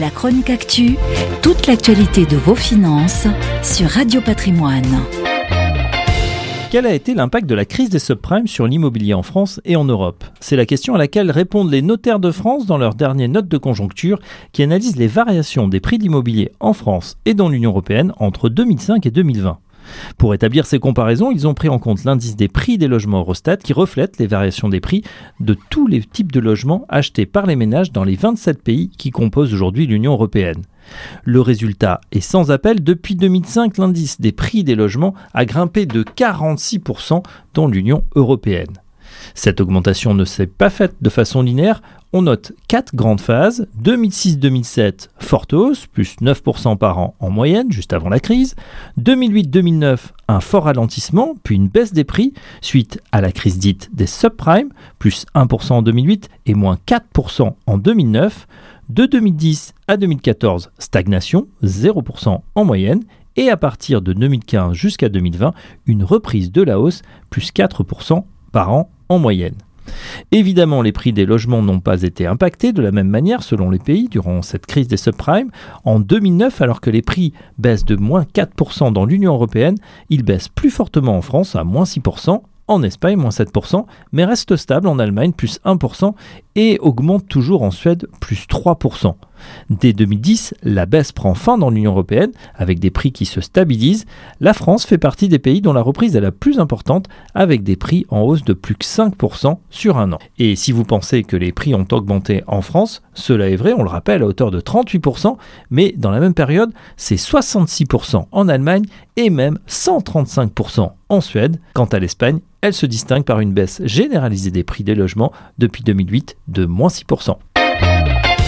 La chronique actu, toute l'actualité de vos finances sur Radio Patrimoine. Quel a été l'impact de la crise des subprimes sur l'immobilier en France et en Europe? C'est la question à laquelle répondent les notaires de France dans leur dernière note de conjoncture qui analyse les variations des prix d'immobilier en France et dans l'Union européenne entre 2005 et 2020. Pour établir ces comparaisons, ils ont pris en compte l'indice des prix des logements Eurostat qui reflète les variations des prix de tous les types de logements achetés par les ménages dans les 27 pays qui composent aujourd'hui l'Union européenne. Le résultat est sans appel. Depuis 2005, l'indice des prix des logements a grimpé de 46% dans l'Union européenne. Cette augmentation ne s'est pas faite de façon linéaire. On note quatre grandes phases. 2006-2007, forte hausse, plus 9% par an en moyenne, juste avant la crise. 2008-2009, un fort ralentissement, puis une baisse des prix, suite à la crise dite des subprimes, plus 1% en 2008 et moins 4% en 2009. De 2010 à 2014, stagnation, 0% en moyenne. Et à partir de 2015 jusqu'à 2020, une reprise de la hausse, plus 4% an en moyenne. Évidemment, les prix des logements n'ont pas été impactés de la même manière selon les pays durant cette crise des subprimes. En 2009, alors que les prix baissent de moins 4% dans l'Union européenne, ils baissent plus fortement en France à moins 6%, en Espagne moins 7%, mais restent stables en Allemagne plus 1% et augmentent toujours en Suède plus 3%. Dès 2010, la baisse prend fin dans l'Union européenne avec des prix qui se stabilisent. La France fait partie des pays dont la reprise est la plus importante avec des prix en hausse de plus que 5% sur un an. Et si vous pensez que les prix ont augmenté en France, cela est vrai, on le rappelle, à hauteur de 38%, mais dans la même période, c'est 66% en Allemagne et même 135% en Suède. Quant à l'Espagne, elle se distingue par une baisse généralisée des prix des logements depuis 2008 de moins 6%.